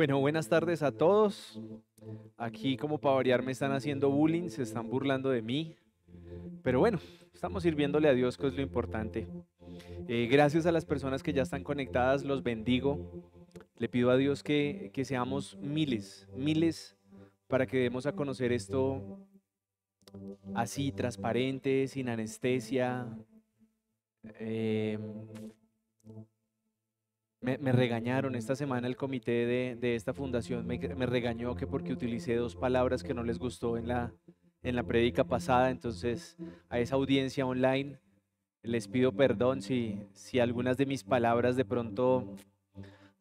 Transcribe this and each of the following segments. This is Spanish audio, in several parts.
Bueno, buenas tardes a todos. Aquí como para variar me están haciendo bullying, se están burlando de mí. Pero bueno, estamos sirviéndole a Dios, que es lo importante. Eh, gracias a las personas que ya están conectadas, los bendigo. Le pido a Dios que, que seamos miles, miles, para que demos a conocer esto así, transparente, sin anestesia. Eh, me, regañaron esta semana el comité de, esta fundación, me, regañó que porque utilicé dos palabras que no les gustó en la, en la prédica pasada, entonces a esa audiencia online les pido perdón si, si algunas de mis palabras de pronto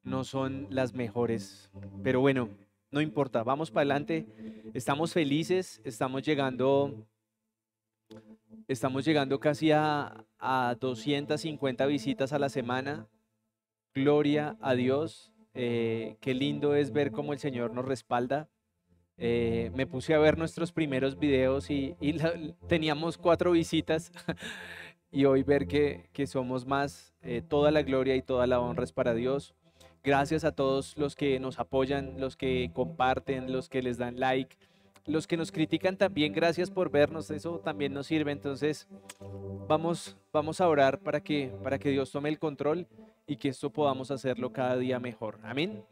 no son las mejores, pero bueno, no importa, vamos para adelante, estamos felices, estamos llegando, estamos llegando casi a, a 250 visitas a la semana, Gloria a Dios. Eh, qué lindo es ver cómo el Señor nos respalda. Eh, me puse a ver nuestros primeros videos y, teníamos cuatro visitas y hoy ver que, somos más, eh, toda la gloria y toda la honra es para Dios. Gracias a todos los que nos apoyan, los que comparten, los que les dan like, los que nos critican también, gracias por vernos, eso también nos sirve. Entonces, vamos, vamos a orar para que, para que Dios tome el control y que esto podamos hacerlo cada día mejor. Amén.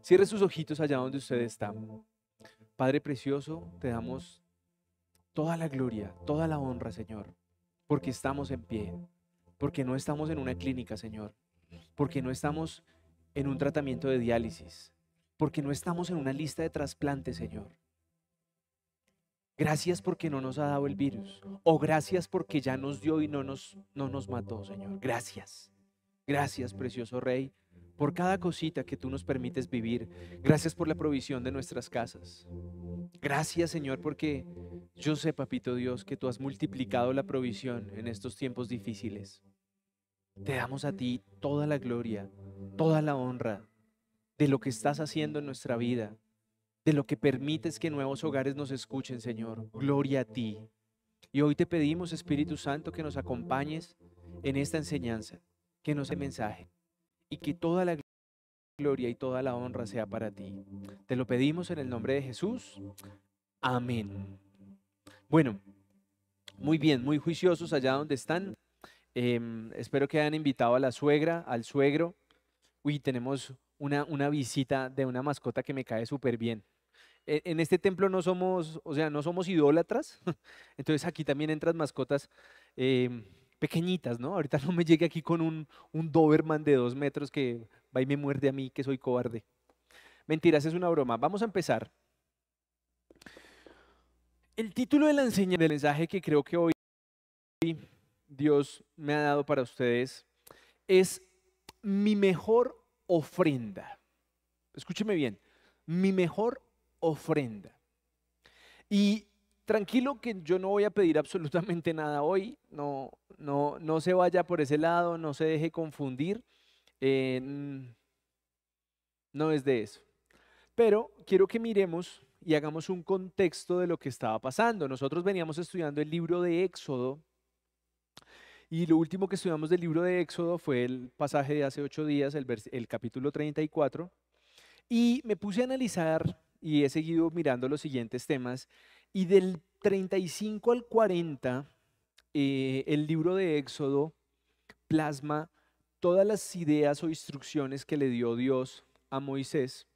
Cierre sus ojitos allá donde usted está. Padre precioso, te damos toda la gloria, toda la honra, Señor, porque estamos en pie, porque no estamos en una clínica, Señor, porque no estamos en un tratamiento de diálisis, porque no estamos en una lista de trasplantes, Señor. Gracias porque no nos ha dado el virus. O gracias porque ya nos dio y no nos, no nos mató, Señor. Gracias. Gracias, precioso Rey, por cada cosita que tú nos permites vivir. Gracias por la provisión de nuestras casas. Gracias, Señor, porque yo sé, Papito Dios, que tú has multiplicado la provisión en estos tiempos difíciles. Te damos a ti toda la gloria, toda la honra de lo que estás haciendo en nuestra vida, de lo que permites que nuevos hogares nos escuchen, Señor. Gloria a ti. Y hoy te pedimos, Espíritu Santo, que nos acompañes en esta enseñanza que nos dé mensaje y que toda la gloria y toda la honra sea para ti. Te lo pedimos en el nombre de Jesús. Amén. Bueno, muy bien, muy juiciosos allá donde están. Em, espero que hayan invitado a la suegra, al suegro. Uy, tenemos una, una visita de una mascota que me cae súper bien. E, en este templo no somos, o sea, no somos idólatras. Entonces aquí también entran mascotas. Em, pequeñitas, ¿no? Ahorita no me llegue aquí con un, un Doberman de dos metros que va y me muerde a mí, que soy cobarde. Mentiras, es una broma. Vamos a empezar. El título de la enseñanza, del mensaje que creo que hoy Dios me ha dado para ustedes es mi mejor ofrenda. Escúcheme bien, mi mejor ofrenda. Y tranquilo que yo no voy a pedir absolutamente nada hoy, no, no, no se vaya por ese lado, no se deje confundir, no es de eso. Pero quiero que miremos y hagamos un contexto de lo que estaba pasando. Nosotros veníamos estudiando el libro de Éxodo y lo último que estudiamos del libro de Éxodo fue el pasaje de hace ocho días, el, el capítulo 34, y me puse a analizar y he seguido mirando los siguientes temas y del 35 al 40, eh, el libro de Éxodo plasma todas las ideas o instrucciones que le dio Dios a Moisés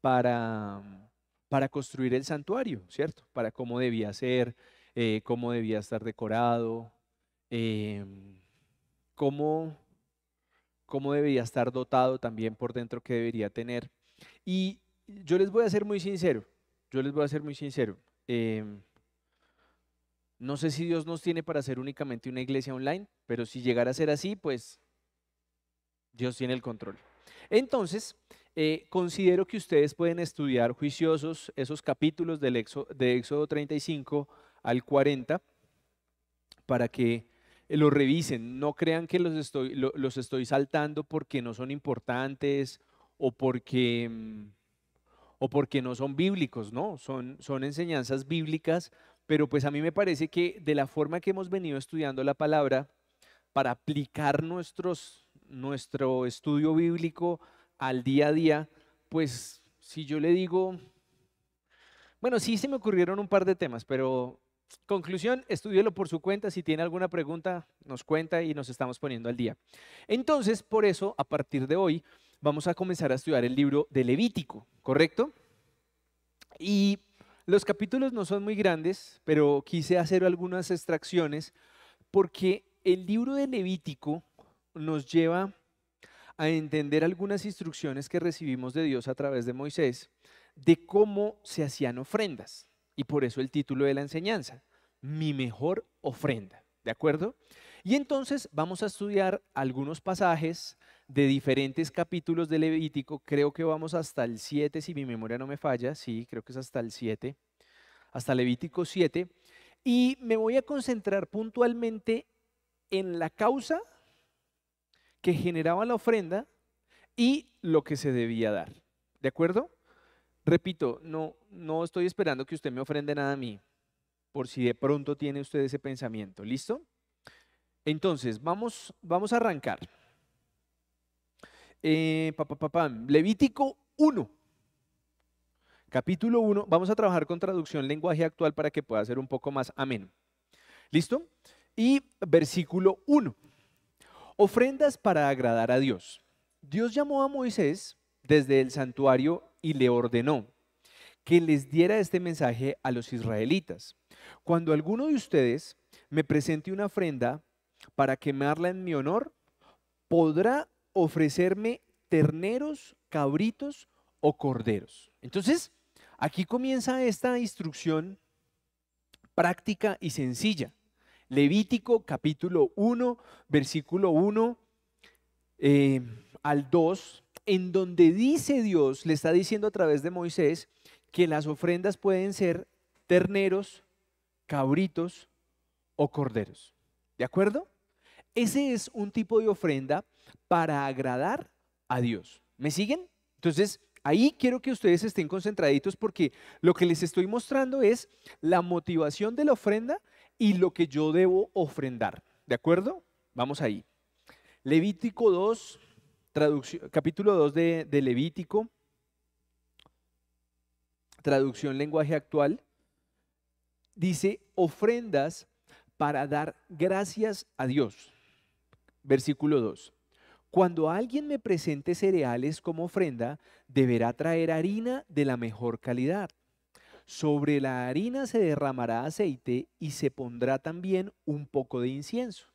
para, para construir el santuario, ¿cierto? Para cómo debía ser, eh, cómo debía estar decorado, em, cómo, cómo debía estar dotado también por dentro que debería tener. Y yo les voy a ser muy sincero, yo les voy a ser muy sincero. Em, no sé si Dios nos tiene para hacer únicamente una iglesia online, pero si llegara a ser así, pues Dios tiene el control. Entonces, eh, considero que ustedes pueden estudiar juiciosos esos capítulos del de Éxodo 35 al 40 para que los revisen. No crean que los estoy, los estoy saltando porque no son importantes o porque mm, o porque no son bíblicos, ¿no? Son, son enseñanzas bíblicas, pero pues a mí me parece que de la forma que hemos venido estudiando la palabra, para aplicar nuestros, nuestro estudio bíblico al día a día, pues si yo le digo, bueno, sí se me ocurrieron un par de temas, pero conclusión, estudielo por su cuenta. Si tiene alguna pregunta, nos cuenta y nos estamos poniendo al día. Entonces, por eso, a partir de hoy, vamos a comenzar a estudiar el libro de Levítico, ¿correcto? Y los capítulos no son muy grandes, pero quise hacer algunas extracciones porque el libro de Levítico nos lleva a entender algunas instrucciones que recibimos de Dios a través de Moisés de cómo se hacían ofrendas. Y por eso el título de la enseñanza, mi mejor ofrenda. ¿De acuerdo? Y entonces vamos a estudiar algunos pasajes de diferentes capítulos de Levítico. Creo que vamos hasta el 7, si mi memoria no me falla. Sí, creo que es hasta el 7. Hasta Levítico 7. Y me voy a concentrar puntualmente en la causa que generaba la ofrenda y lo que se debía dar. ¿De acuerdo? Repito, no, no estoy esperando que usted me ofrende nada a mí, por si de pronto tiene usted ese pensamiento. ¿Listo? Entonces, vamos, vamos a arrancar. Eh, Levítico 1. Capítulo 1. Vamos a trabajar con traducción lenguaje actual para que pueda ser un poco más ameno. ¿Listo? Y versículo 1. Ofrendas para agradar a Dios. Dios llamó a Moisés desde el santuario y le ordenó que les diera este mensaje a los israelitas. Cuando alguno de ustedes me presente una ofrenda para quemarla en mi honor, podrá ofrecerme terneros, cabritos o corderos. Entonces, aquí comienza esta instrucción práctica y sencilla. Levítico capítulo 1, versículo 1 eh, al 2, en donde dice Dios, le está diciendo a través de Moisés, que las ofrendas pueden ser terneros, cabritos o corderos. ¿De acuerdo? Ese es un tipo de ofrenda para agradar a Dios. ¿Me siguen? Entonces, ahí quiero que ustedes estén concentraditos porque lo que les estoy mostrando es la motivación de la ofrenda y lo que yo debo ofrendar. ¿De acuerdo? Vamos ahí. Levítico 2, traducción, capítulo 2 de, de Levítico, traducción lenguaje actual, dice ofrendas para dar gracias a Dios. Versículo 2. Cuando alguien me presente cereales como ofrenda, deberá traer harina de la mejor calidad sobre la harina se derramará aceite y se pondrá también un poco de incienso.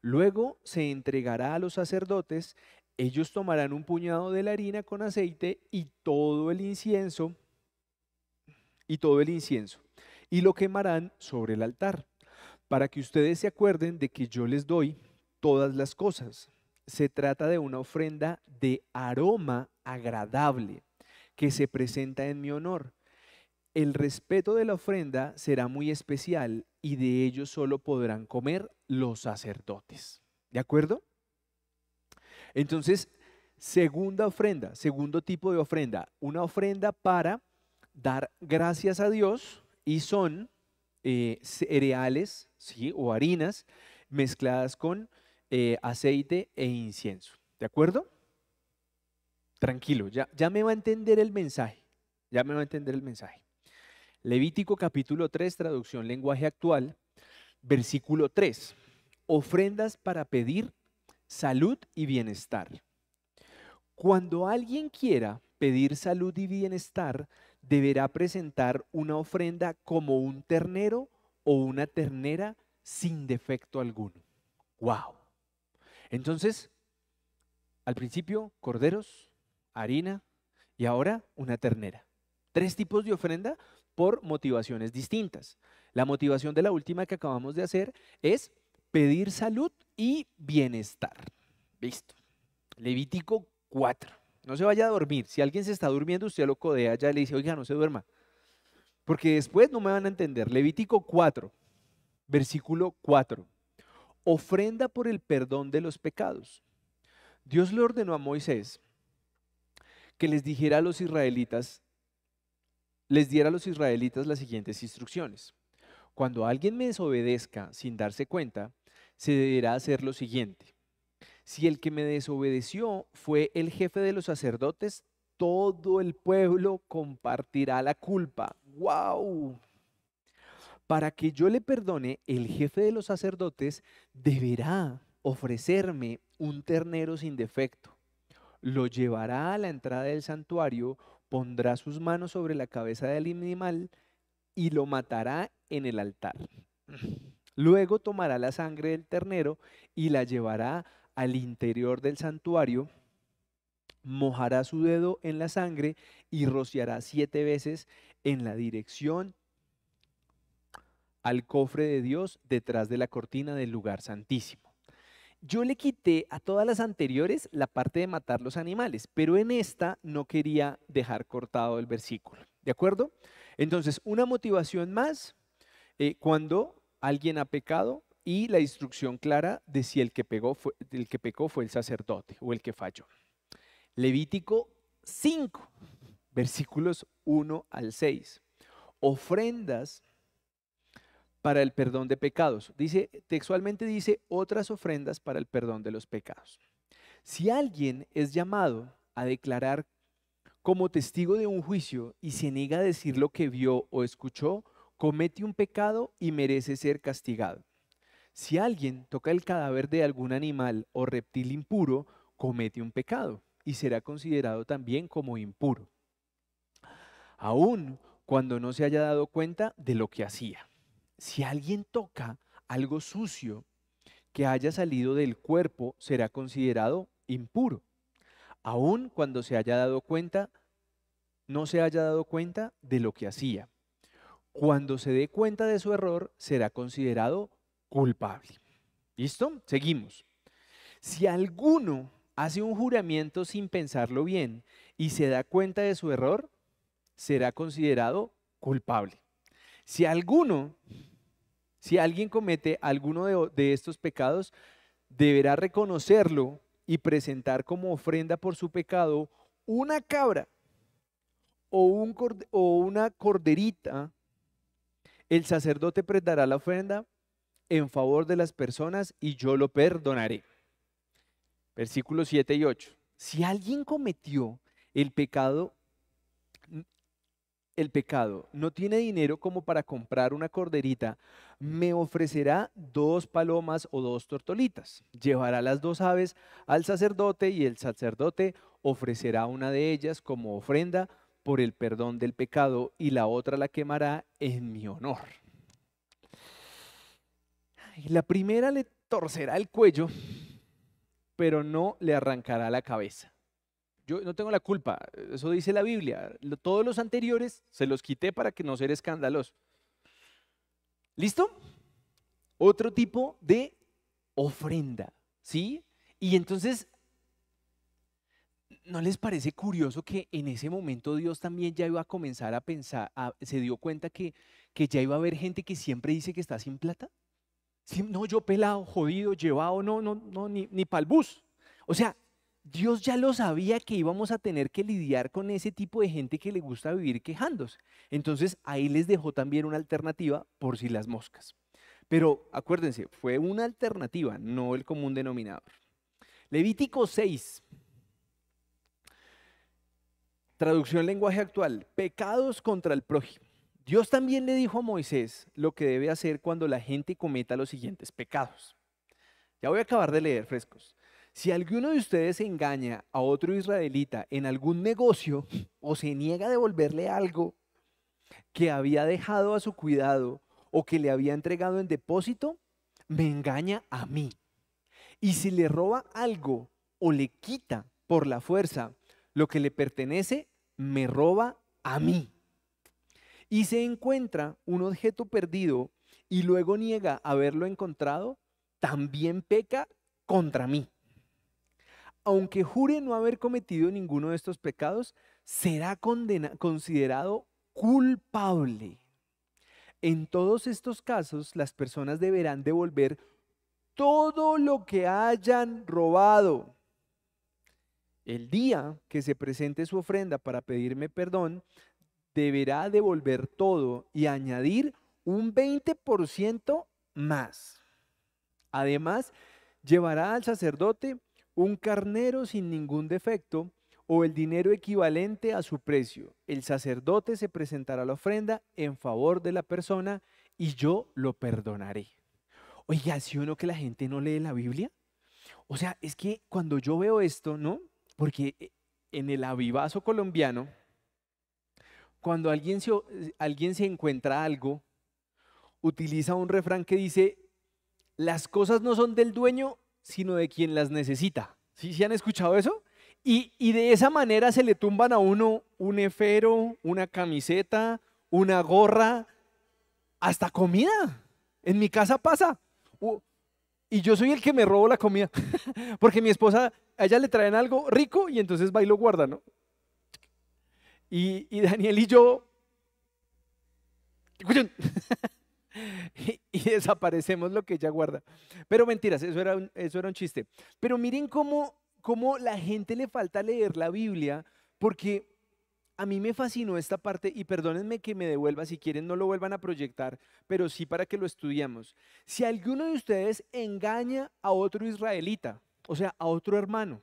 Luego se entregará a los sacerdotes, ellos tomarán un puñado de la harina con aceite y todo el incienso y todo el incienso y lo quemarán sobre el altar, para que ustedes se acuerden de que yo les doy todas las cosas. Se trata de una ofrenda de aroma agradable que se presenta en mi honor el respeto de la ofrenda será muy especial y de ello solo podrán comer los sacerdotes. ¿De acuerdo? Entonces, segunda ofrenda, segundo tipo de ofrenda, una ofrenda para dar gracias a Dios y son eh, cereales ¿sí? o harinas mezcladas con eh, aceite e incienso. ¿De acuerdo? Tranquilo, ya, ya me va a entender el mensaje. Ya me va a entender el mensaje. Levítico capítulo 3, traducción lenguaje actual, versículo 3. Ofrendas para pedir salud y bienestar. Cuando alguien quiera pedir salud y bienestar, deberá presentar una ofrenda como un ternero o una ternera sin defecto alguno. ¡Wow! Entonces, al principio, corderos, harina y ahora una ternera. Tres tipos de ofrenda por motivaciones distintas. La motivación de la última que acabamos de hacer es pedir salud y bienestar. Listo. Levítico 4. No se vaya a dormir. Si alguien se está durmiendo, usted lo codea ya le dice, oiga, no se duerma. Porque después no me van a entender. Levítico 4, versículo 4. Ofrenda por el perdón de los pecados. Dios le ordenó a Moisés que les dijera a los israelitas les diera a los israelitas las siguientes instrucciones. Cuando alguien me desobedezca sin darse cuenta, se deberá hacer lo siguiente. Si el que me desobedeció fue el jefe de los sacerdotes, todo el pueblo compartirá la culpa. ¡Wow! Para que yo le perdone, el jefe de los sacerdotes deberá ofrecerme un ternero sin defecto. Lo llevará a la entrada del santuario, pondrá sus manos sobre la cabeza del animal y lo matará en el altar. Luego tomará la sangre del ternero y la llevará al interior del santuario, mojará su dedo en la sangre y rociará siete veces en la dirección al cofre de Dios detrás de la cortina del lugar santísimo. Yo le quité a todas las anteriores la parte de matar los animales, pero en esta no quería dejar cortado el versículo. ¿De acuerdo? Entonces, una motivación más eh, cuando alguien ha pecado y la instrucción clara de si el que, pegó el que pecó fue el sacerdote o el que falló. Levítico 5, versículos 1 al 6. Ofrendas para el perdón de pecados. Dice, textualmente dice, otras ofrendas para el perdón de los pecados. Si alguien es llamado a declarar como testigo de un juicio y se niega a decir lo que vio o escuchó, comete un pecado y merece ser castigado. Si alguien toca el cadáver de algún animal o reptil impuro, comete un pecado y será considerado también como impuro, aun cuando no se haya dado cuenta de lo que hacía si alguien toca algo sucio que haya salido del cuerpo, será considerado impuro. Aun cuando se haya dado cuenta, no se haya dado cuenta de lo que hacía. Cuando se dé cuenta de su error, será considerado culpable. ¿Listo? Seguimos. Si alguno hace un juramento sin pensarlo bien y se da cuenta de su error, será considerado culpable. Si alguno si alguien comete alguno de, estos pecados, deberá reconocerlo y presentar como ofrenda por su pecado una cabra o, un, o una corderita. El sacerdote presentará la ofrenda en favor de las personas y yo lo perdonaré. Versículos 7 y 8. Si alguien cometió el pecado el pecado, no tiene dinero como para comprar una corderita, me ofrecerá dos palomas o dos tortolitas. Llevará las dos aves al sacerdote y el sacerdote ofrecerá una de ellas como ofrenda por el perdón del pecado y la otra la quemará en mi honor. La primera le torcerá el cuello, pero no le arrancará la cabeza. Yo no tengo la culpa, eso dice la Biblia. Todos los anteriores se los quité para que no ser escándalos. ¿Listo? Otro tipo de ofrenda, ¿sí? Y entonces, ¿no les parece curioso que en ese momento Dios también ya iba a comenzar a pensar, se dio cuenta que, que ya iba a haber gente que siempre dice que está sin plata? no, yo pelado, jodido, llevado, no, no, no, ni, ni para el bus. O sea, Dios ya lo sabía que íbamos a tener que lidiar con ese tipo de gente que le gusta vivir quejándose. Entonces ahí les dejó también una alternativa por si las moscas. Pero acuérdense, fue una alternativa, no el común denominador. Levítico 6. Traducción lenguaje actual. Pecados contra el prójimo. Dios también le dijo a Moisés lo que debe hacer cuando la gente cometa los siguientes pecados. Ya voy a acabar de leer frescos. Si alguno de ustedes engaña a otro israelita en algún negocio o se niega a devolverle algo que había dejado a su cuidado o que le había entregado en depósito, me engaña a mí. Y si le roba algo o le quita por la fuerza lo que le pertenece, me roba a mí. Y se encuentra un objeto perdido y luego niega haberlo encontrado, también peca contra mí aunque jure no haber cometido ninguno de estos pecados, será considerado culpable. En todos estos casos, las personas deberán devolver todo lo que hayan robado. El día que se presente su ofrenda para pedirme perdón, deberá devolver todo y añadir un 20% más. Además, llevará al sacerdote un carnero sin ningún defecto o el dinero equivalente a su precio. El sacerdote se presentará la ofrenda en favor de la persona y yo lo perdonaré. Oiga, ¿sí o no que la gente no lee la Biblia? O sea, es que cuando yo veo esto, ¿no? Porque eh, en el avivazo colombiano, cuando alguien se, alguien se encuentra algo, utiliza un refrán que dice, las cosas no son del dueño, sino de quien las necesita. ¿Sí, ¿Sí han escuchado eso? Y, y, de esa manera se le tumban a uno un efero, una camiseta, una gorra, hasta comida. En mi casa pasa. Y yo soy el que me robo la comida. Porque mi esposa, a ella le traen algo rico y entonces va y lo guarda, ¿no? Y, y Daniel y yo. y, desaparecemos lo que ella guarda. Pero mentiras, eso era un, eso era un chiste. Pero miren cómo, cómo la gente le falta leer la Biblia, porque a mí me fascinó esta parte y perdónenme que me devuelva, si quieren no lo vuelvan a proyectar, pero sí para que lo estudiamos. Si alguno de ustedes engaña a otro israelita, o sea, a otro hermano,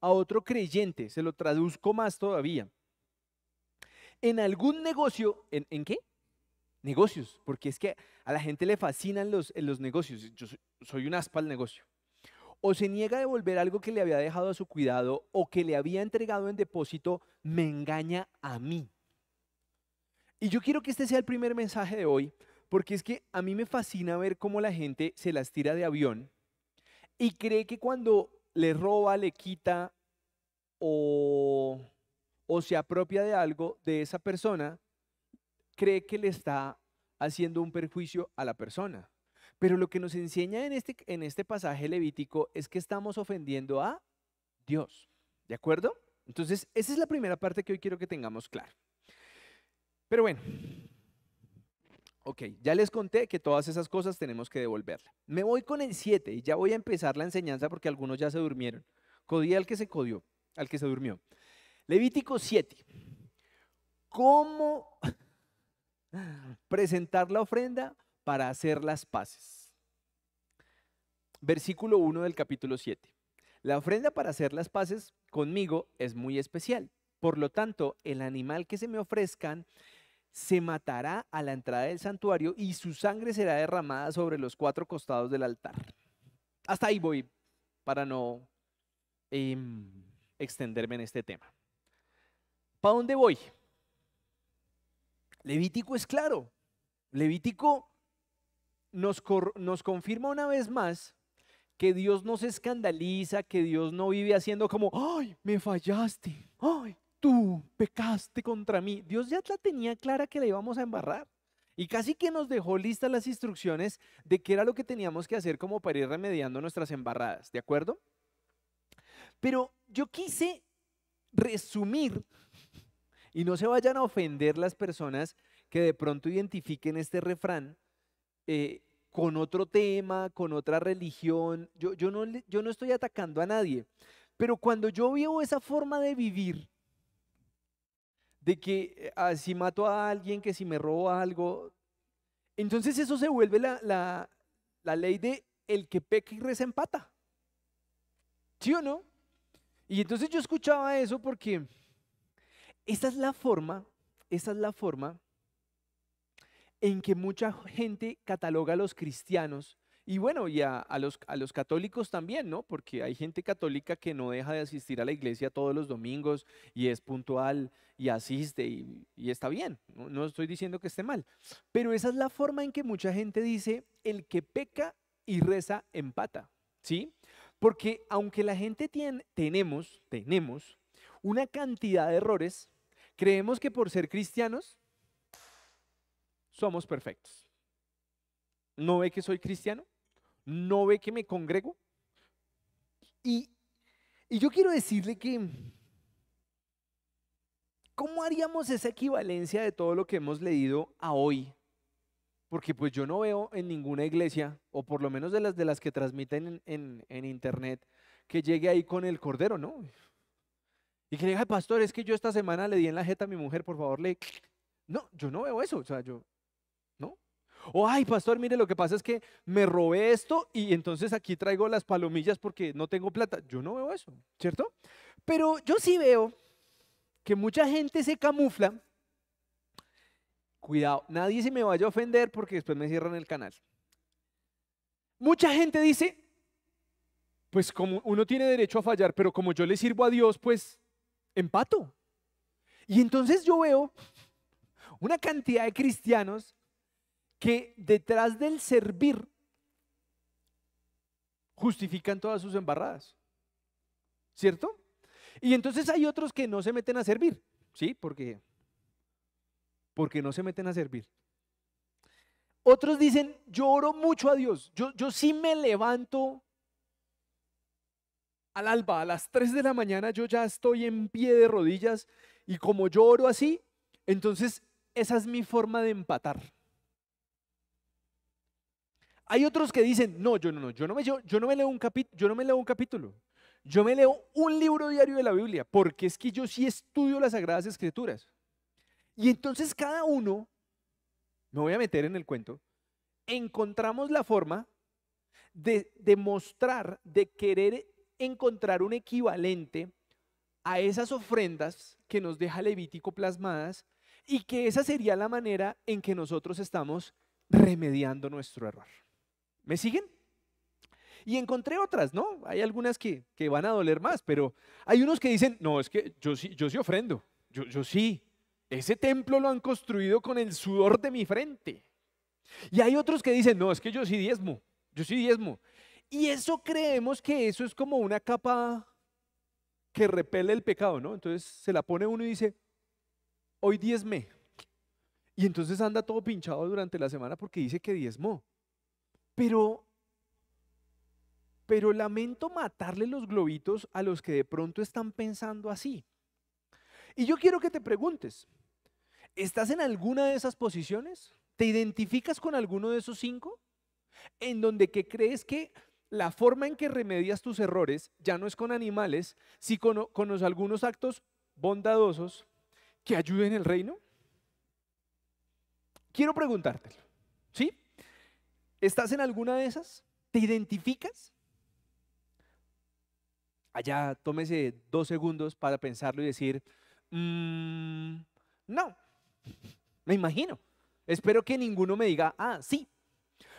a otro creyente, se lo traduzco más todavía, en algún negocio, ¿en, en qué? Negocios, porque es que a la gente le fascinan los, los negocios. Yo soy, soy un aspa al negocio o se niega a devolver algo que le había dejado a su cuidado o que le había entregado en depósito, me engaña a mí. Y yo quiero que este sea el primer mensaje de hoy, porque es que a mí me fascina ver cómo la gente se las tira de avión y cree que cuando le roba, le quita o, o se apropia de algo de esa persona, cree que le está haciendo un perjuicio a la persona. Pero lo que nos enseña en este, en este pasaje levítico es que estamos ofendiendo a Dios. ¿De acuerdo? Entonces, esa es la primera parte que hoy quiero que tengamos claro. Pero bueno, ok, ya les conté que todas esas cosas tenemos que devolverla. Me voy con el 7 y ya voy a empezar la enseñanza porque algunos ya se durmieron. Codía al que se codió, al que se durmió. Levítico 7. ¿Cómo presentar la ofrenda? para hacer las paces. Versículo 1 del capítulo 7. La ofrenda para hacer las paces conmigo es muy especial. Por lo tanto, el animal que se me ofrezcan se matará a la entrada del santuario y su sangre será derramada sobre los cuatro costados del altar. Hasta ahí voy para no em, extenderme en este tema. ¿Para dónde voy? Levítico es claro. Levítico nos, nos confirma una vez más que Dios no se escandaliza, que Dios no vive haciendo como, ay, me fallaste, ay, tú pecaste contra mí. Dios ya la tenía clara que le íbamos a embarrar. Y casi que nos dejó listas las instrucciones de qué era lo que teníamos que hacer como para ir remediando nuestras embarradas, ¿de acuerdo? Pero yo quise resumir, y no se vayan a ofender las personas que de pronto identifiquen este refrán, eh, con otro tema, con otra religión. Yo, yo, no, yo no estoy atacando a nadie, pero cuando yo veo esa forma de vivir, de que eh, ah, si mato a alguien, que si me robo algo, entonces eso se vuelve la, la, la ley de el que peca y reza empata. ¿Sí o no? Y entonces yo escuchaba eso porque esta es la forma, esta es la forma en que mucha gente cataloga a los cristianos y bueno, y a, los, a, los, católicos también, ¿no? Porque hay gente católica que no deja de asistir a la iglesia todos los domingos y es puntual y asiste y, está bien, no, no, estoy diciendo que esté mal. Pero esa es la forma en que mucha gente dice, el que peca y reza empata, ¿sí? Porque aunque la gente tiene, tenemos, tenemos una cantidad de errores, creemos que por ser cristianos somos perfectos. ¿No ve que soy cristiano? ¿No ve que me congrego? Y, y yo quiero decirle que, ¿cómo haríamos esa equivalencia de todo lo que hemos leído a hoy? Porque pues yo no veo en ninguna iglesia, o por lo menos de las de las que transmiten en, en, internet, que llegue ahí con el cordero, ¿no? Y que le diga, pastor, es que yo esta semana le di en la jeta a mi mujer, por favor, le... No, yo no veo eso, o sea, yo, o, ay, pastor, mire, lo que pasa es que me robé esto y entonces aquí traigo las palomillas porque no tengo plata. Yo no veo eso, ¿cierto? Pero yo sí veo que mucha gente se camufla. Cuidado, nadie se me vaya a ofender porque después me cierran el canal. Mucha gente dice, pues como uno tiene derecho a fallar, pero como yo le sirvo a Dios, pues empato. Y entonces yo veo una cantidad de cristianos que detrás del servir justifican todas sus embarradas. ¿Cierto? Y entonces hay otros que no se meten a servir, ¿sí? Porque, porque no se meten a servir. Otros dicen, yo oro mucho a Dios, yo, yo sí me levanto al alba, a las 3 de la mañana yo ya estoy en pie de rodillas y como yo oro así, entonces esa es mi forma de empatar. Hay otros que dicen, no, yo no, yo no me, leo un capítulo, yo no me leo un capítulo. Yo me leo un libro diario de la Biblia, porque es que yo sí estudio las Sagradas Escrituras. Y entonces cada uno, me voy a meter en el cuento, encontramos la forma de demostrar, de querer encontrar un equivalente a esas ofrendas que nos deja Levítico plasmadas y que esa sería la manera en que nosotros estamos remediando nuestro error. ¿Me siguen? Y encontré otras, ¿no? Hay algunas que, van a doler más, pero hay unos que dicen, no, es que yo sí, yo sí ofrendo, yo, yo sí. Ese templo lo han construido con el sudor de mi frente. Y hay otros que dicen, no, es que yo sí diezmo, yo sí diezmo. Y eso creemos que eso es como una capa que repele el pecado, ¿no? Entonces se la pone uno y dice, hoy diezme. Y entonces anda todo pinchado durante la semana porque dice que diezmó. Pero pero lamento matarle los globitos a los que de pronto están pensando así. Y yo quiero que te preguntes, ¿estás en alguna de esas posiciones? ¿Te identificas con alguno de esos cinco? En donde que crees que la forma en que remedias tus errores ya no es con animales, sino con, los algunos actos bondadosos que ayuden el reino. Quiero preguntártelo, ¿sí? ¿Estás en alguna de esas? ¿Te identificas? allá tómese dos segundos para pensarlo y decir, mm, no, me imagino. Espero que ninguno me diga, ah, sí.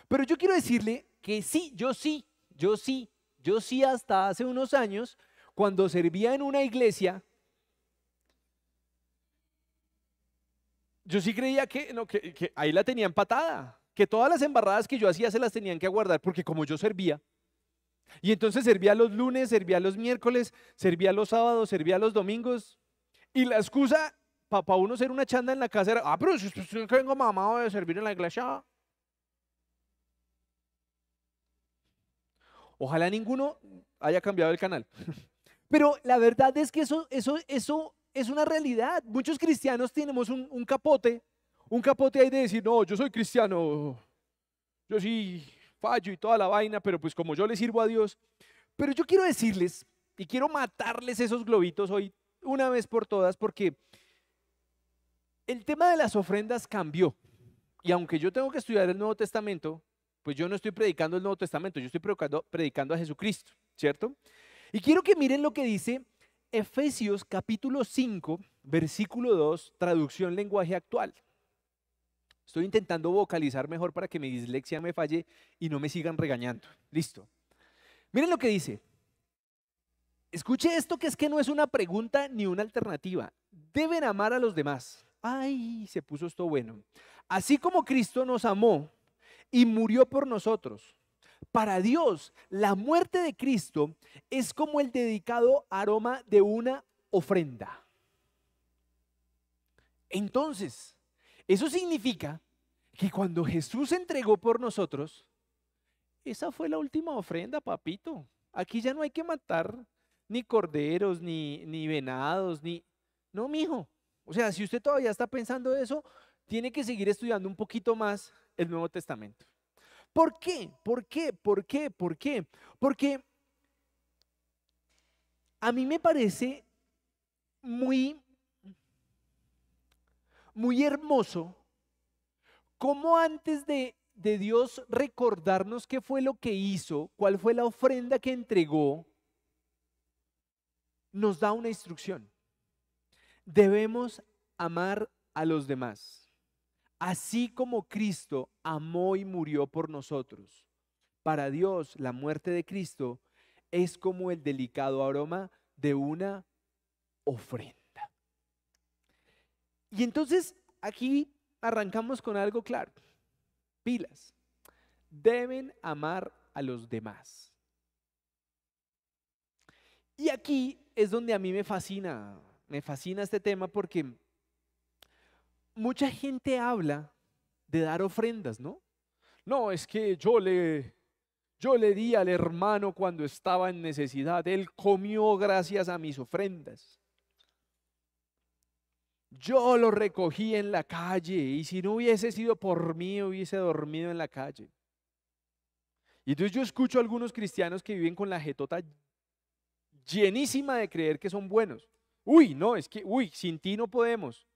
Pero yo quiero decirle que sí, yo sí, yo sí, yo sí hasta hace unos años, cuando servía en una iglesia, yo sí creía que, no, que, ahí la tenía empatada, que todas las embarradas que yo hacía se las tenían que aguardar, porque como yo servía, y entonces servía los lunes, servía los miércoles, servía los sábados, servía los domingos. Y la excusa para uno ser una chanda en la casa era, ah, pero si usted que vengo mamado de servir en la iglesia. Ojalá ninguno haya cambiado el canal. Pero la verdad es que eso, eso, eso es una realidad. Muchos cristianos tenemos un, un capote, un capote ahí de decir, no, yo soy cristiano, yo sí fallo y toda la vaina, pero pues como yo le sirvo a Dios. Pero yo quiero decirles y quiero matarles esos globitos hoy una vez por todas porque el tema de las ofrendas cambió. Y aunque yo tengo que estudiar el Nuevo Testamento, pues yo no estoy predicando el Nuevo Testamento, yo estoy predicando, predicando a Jesucristo, ¿cierto? Y quiero que miren lo que dice Efesios capítulo 5, versículo 2, traducción lenguaje actual. Estoy intentando vocalizar mejor para que mi dislexia me falle y no me sigan regañando. Listo. Miren lo que dice. Escuche esto que es que no es una pregunta ni una alternativa. Deben amar a los demás. Ay, se puso esto bueno. Así como Cristo nos amó y murió por nosotros. Para Dios, la muerte de Cristo es como el dedicado aroma de una ofrenda. Entonces, eso significa que cuando Jesús entregó por nosotros, esa fue la última ofrenda, papito. Aquí ya no hay que matar ni corderos, ni, ni venados, ni... No, mijo. O sea, si usted todavía está pensando eso, tiene que seguir estudiando un poquito más el Nuevo Testamento. ¿Por qué? ¿Por qué? ¿Por qué? ¿Por qué? Porque a mí me parece muy muy hermoso cómo antes de, de Dios recordarnos qué fue lo que hizo, cuál fue la ofrenda que entregó, nos da una instrucción. debemos amar a los demás, así como Cristo amó y murió por nosotros. Para Dios, la muerte de Cristo es como el delicado aroma de una ofrenda. Y entonces aquí arrancamos con algo claro. Pilas. Deben amar a los demás. Y aquí es donde a mí me fascina, me fascina este tema porque mucha gente habla de dar ofrendas, ¿no? No, es que yo le yo le di al hermano cuando estaba en necesidad, él comió gracias a mis ofrendas. Yo lo recogí en la calle y si no hubiese sido por mí hubiese dormido en la calle. Y entonces yo escucho a algunos cristianos que viven con la jetota llenísima de creer que son buenos. Uy, no, es que, uy, sin ti no podemos.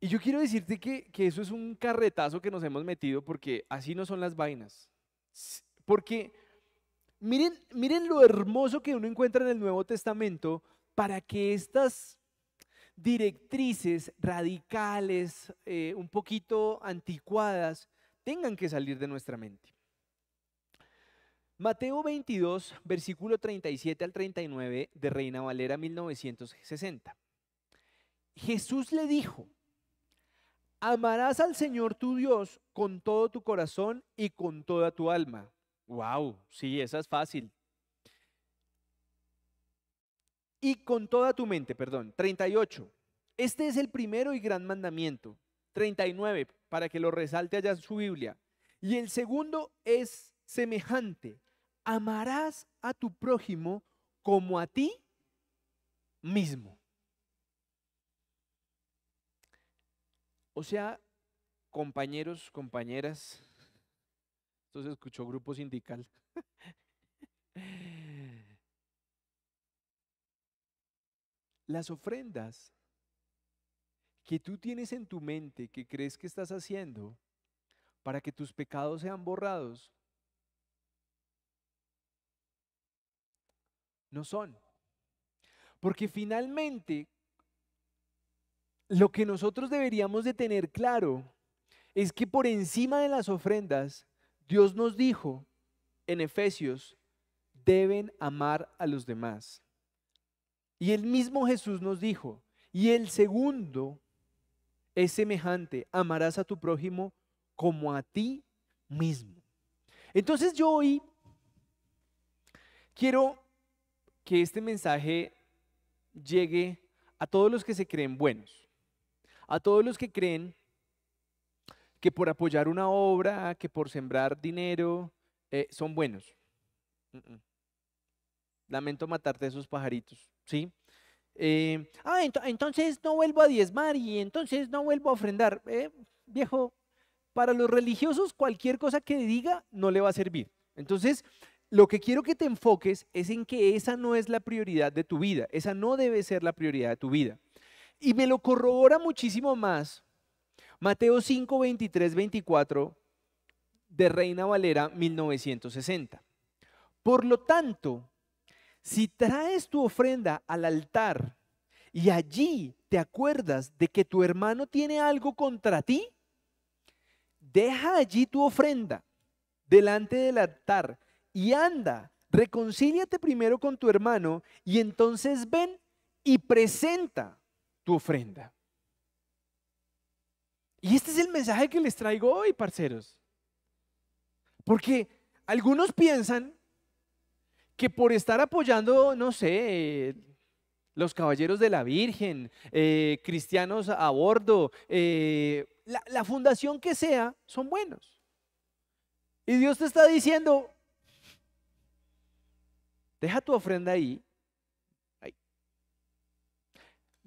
Y yo quiero decirte que, que, eso es un carretazo que nos hemos metido porque así no son las vainas. Porque miren, miren lo hermoso que uno encuentra en el Nuevo Testamento para que estas directrices radicales, eh, un poquito anticuadas, tengan que salir de nuestra mente. Mateo 22, versículo 37 al 39 de Reina Valera 1960. Jesús le dijo, amarás al Señor tu Dios con todo tu corazón y con toda tu alma. Wow, sí, esa es fácil. Y con toda tu mente, perdón. 38. Este es el primero y gran mandamiento. 39, para que lo resalte allá en su Biblia. Y el segundo es semejante. Amarás a tu prójimo como a ti mismo. O sea, compañeros, compañeras, esto se escuchó grupo sindical. Las ofrendas que tú tienes en tu mente, que crees que estás haciendo para que tus pecados sean borrados, no son. Porque finalmente lo que nosotros deberíamos de tener claro es que por encima de las ofrendas, Dios nos dijo en Efesios, deben amar a los demás. Y el mismo Jesús nos dijo, y el segundo es semejante, amarás a tu prójimo como a ti mismo. Entonces yo hoy quiero que este mensaje llegue a todos los que se creen buenos a todos los que creen que por apoyar una obra, que por sembrar dinero, eh, son buenos. Lamento matarte esos pajaritos, ¿sí? Eh, ah, entonces no vuelvo a diezmar y entonces no vuelvo a ofrendar. Eh, viejo, para los religiosos cualquier cosa que diga no le va a servir. Entonces, lo que quiero que te enfoques es en que esa no es la prioridad de tu vida, esa no debe ser la prioridad de tu vida. Y me lo corrobora muchísimo más Mateo 5, 23, 24 de Reina Valera 1960. Por lo tanto, si traes tu ofrenda al altar y allí te acuerdas de que tu hermano tiene algo contra ti, deja allí tu ofrenda delante del altar y anda, reconcíliate primero con tu hermano y entonces ven y presenta tu ofrenda. Y este es el mensaje que les traigo hoy, parceros. Porque algunos piensan que por estar apoyando, no sé, los caballeros de la Virgen, eh, cristianos a bordo, eh, la, la fundación que sea, son buenos. Y Dios te está diciendo, deja tu ofrenda ahí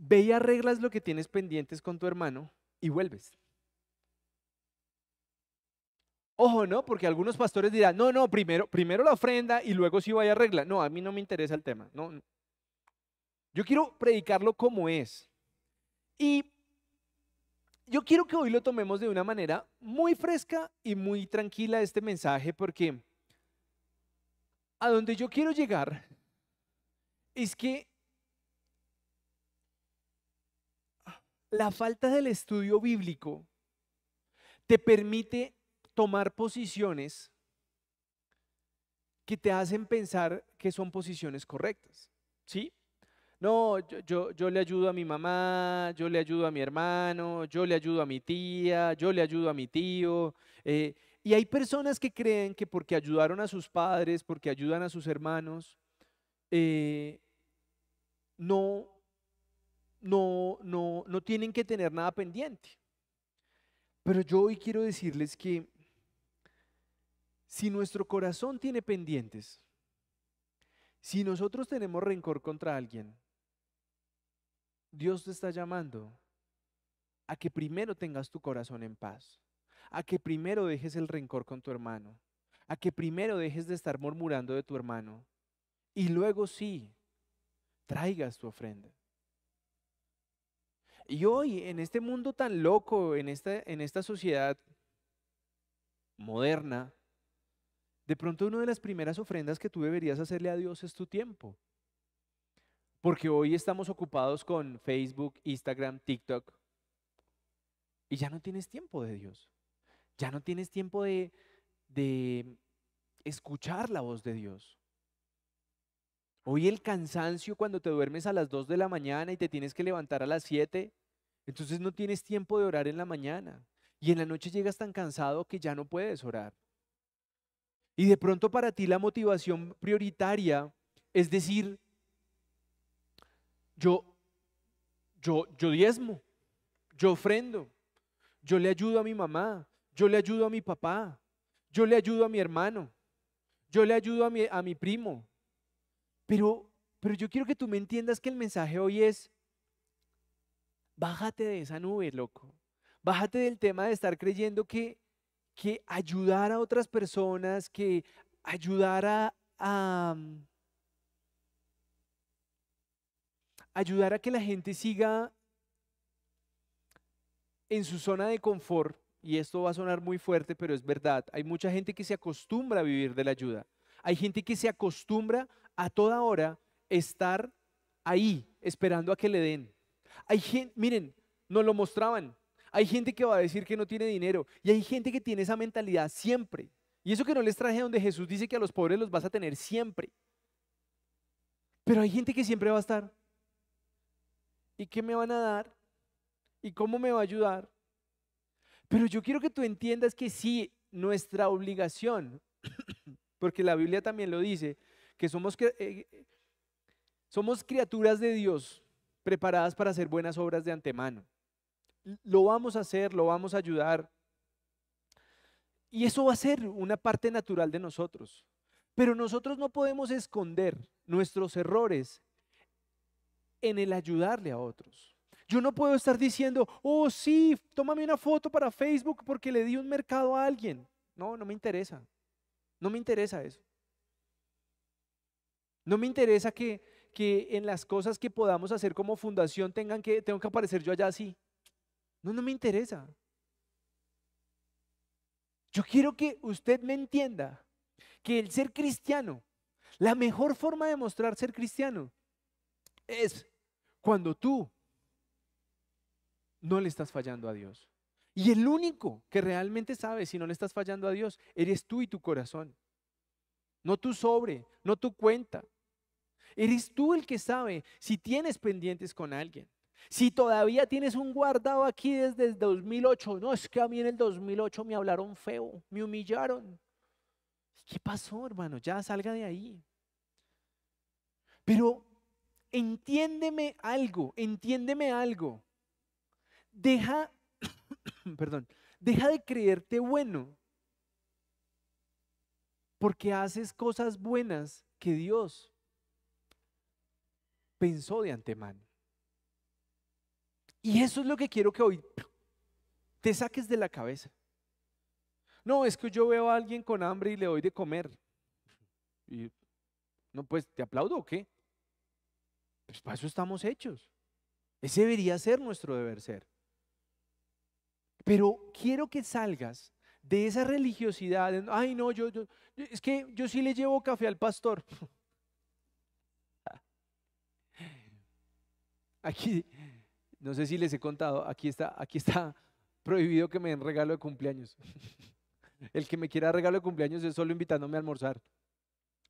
Ve y arreglas lo que tienes pendientes con tu hermano y vuelves. Ojo, ¿no? Porque algunos pastores dirán, no, no, primero, primero la ofrenda y luego sí vaya a arreglar. No, a mí no me interesa el tema. No, Yo quiero predicarlo como es. Y yo quiero que hoy lo tomemos de una manera muy fresca y muy tranquila este mensaje porque a donde yo quiero llegar es que la falta del estudio bíblico te permite tomar posiciones que te hacen pensar que son posiciones correctas. ¿Sí? No, yo, yo, le ayudo a mi mamá, yo le ayudo a mi hermano, yo le ayudo a mi tía, yo le ayudo a mi tío. Eh, y hay personas que creen que porque ayudaron a sus padres, porque ayudan a sus hermanos, eh, no, no, no, no tienen que tener nada pendiente. Pero yo hoy quiero decirles que si nuestro corazón tiene pendientes, si nosotros tenemos rencor contra alguien, Dios te está llamando a que primero tengas tu corazón en paz, a que primero dejes el rencor con tu hermano, a que primero dejes de estar murmurando de tu hermano y luego sí, traigas tu ofrenda. Y hoy, en este mundo tan loco, en esta, en esta sociedad moderna, de pronto una de las primeras ofrendas que tú deberías hacerle a Dios es tu tiempo. Porque hoy estamos ocupados con Facebook, Instagram, TikTok. Y ya no tienes tiempo de Dios. Ya no tienes tiempo de, de escuchar la voz de Dios. Hoy el cansancio cuando te duermes a las 2 de la mañana y te tienes que levantar a las 7, entonces no tienes tiempo de orar en la mañana. Y en la noche llegas tan cansado que ya no puedes orar. Y de pronto para ti la motivación prioritaria es decir, yo, yo, yo diezmo, yo ofrendo, yo le ayudo a mi mamá, yo le ayudo a mi papá, yo le ayudo a mi hermano, yo le ayudo a mi, a mi primo. Pero, pero yo quiero que tú me entiendas que el mensaje hoy es, bájate de esa nube, loco. Bájate del tema de estar creyendo que, que ayudar a otras personas, que ayudar a ayudar a que la gente siga en su zona de confort, y esto va a sonar muy fuerte, pero es verdad, hay mucha gente que se acostumbra a vivir de la ayuda. Hay gente que se acostumbra a toda hora estar ahí esperando a que le den. Hay gente, miren, nos lo mostraban. Hay gente que va a decir que no tiene dinero y hay gente que tiene esa mentalidad siempre. Y eso que no les traje donde Jesús dice que a los pobres los vas a tener siempre. Pero hay gente que siempre va a estar ¿Y qué me van a dar? ¿Y cómo me va a ayudar? Pero yo quiero que tú entiendas que sí, nuestra obligación, porque la Biblia también lo dice, que somos, eh, somos criaturas de Dios preparadas para hacer buenas obras de antemano. Lo vamos a hacer, lo vamos a ayudar. Y eso va a ser una parte natural de nosotros. Pero nosotros no podemos esconder nuestros errores en el ayudarle a otros. Yo no puedo estar diciendo, oh sí, tómame una foto para Facebook porque le di un mercado a alguien. No, no me interesa. No me interesa eso. No me interesa que, que en las cosas que podamos hacer como fundación tengan que, tengo que aparecer yo allá así. No, no me interesa. Yo quiero que usted me entienda que el ser cristiano, la mejor forma de mostrar ser cristiano es cuando tú no le estás fallando a Dios. Y el único que realmente sabe si no le estás fallando a Dios, eres tú y tu corazón. No tu sobre, no tu cuenta. Eres tú el que sabe si tienes pendientes con alguien. Si todavía tienes un guardado aquí desde el 2008, no, es que a mí en el 2008 me hablaron feo, me humillaron. ¿Qué pasó, hermano? Ya salga de ahí. Pero entiéndeme algo, entiéndeme algo. Deja, perdón, deja de creerte bueno porque haces cosas buenas que Dios pensó de antemano. Y eso es lo que quiero que hoy te saques de la cabeza. No, es que yo veo a alguien con hambre y le doy de comer. Y no, pues, ¿te aplaudo o qué? Pues para eso estamos hechos. Ese debería ser nuestro deber ser. Pero quiero que salgas de esa religiosidad. Ay, no, yo, yo, es que yo sí le llevo café al pastor. Aquí No sé si les he contado, aquí está, aquí está prohibido que me den regalo de cumpleaños. El que me quiera regalo de cumpleaños es solo invitándome a almorzar.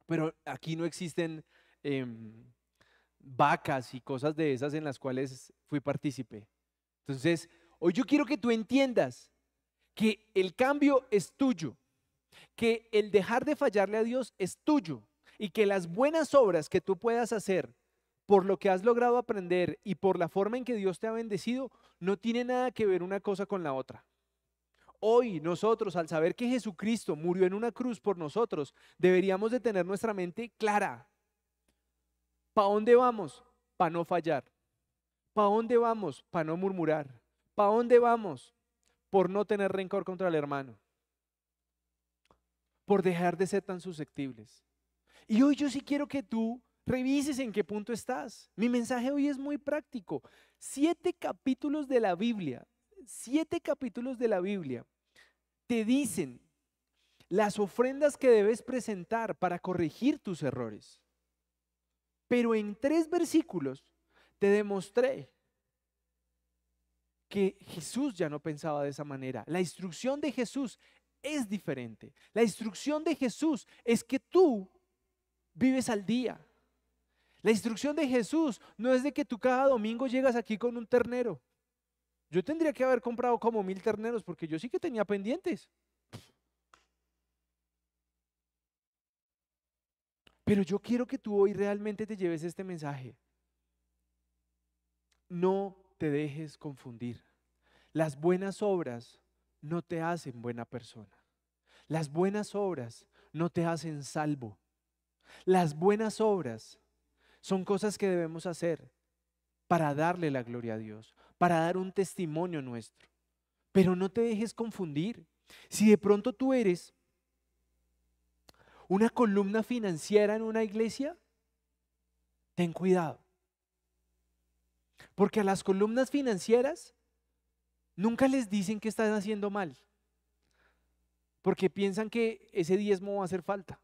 Pero aquí no existen em, vacas y cosas de esas en las cuales fui partícipe. Entonces, hoy yo quiero que tú entiendas que el cambio es tuyo, que el dejar de fallarle a Dios es tuyo y que las buenas obras que tú puedas hacer por lo que has logrado aprender y por la forma en que Dios te ha bendecido, no tiene nada que ver una cosa con la otra. Hoy nosotros, al saber que Jesucristo murió en una cruz por nosotros, deberíamos de tener nuestra mente clara. ¿Para dónde vamos? Para no fallar. ¿Para dónde vamos? Para no murmurar. ¿Para dónde vamos? Por no tener rencor contra el hermano. Por dejar de ser tan susceptibles. Y hoy yo sí quiero que tú revises en qué punto estás. Mi mensaje hoy es muy práctico. Siete capítulos de la Biblia, siete capítulos de la Biblia te dicen las ofrendas que debes presentar para corregir tus errores. Pero en tres versículos te demostré que Jesús ya no pensaba de esa manera. La instrucción de Jesús es diferente. La instrucción de Jesús es que tú vives al día. La instrucción de Jesús no es de que tú cada domingo llegas aquí con un ternero. Yo tendría que haber comprado como mil terneros porque yo sí que tenía pendientes. Pero yo quiero que tú hoy realmente te lleves este mensaje. No te dejes confundir. Las buenas obras no te hacen buena persona. Las buenas obras no te hacen salvo. Las buenas obras son cosas que debemos hacer para darle la gloria a Dios, para dar un testimonio nuestro. Pero no te dejes confundir. Si de pronto tú eres una columna financiera en una iglesia, ten cuidado. Porque a las columnas financieras nunca les dicen que están haciendo mal. Porque piensan que ese diezmo va a hacer falta.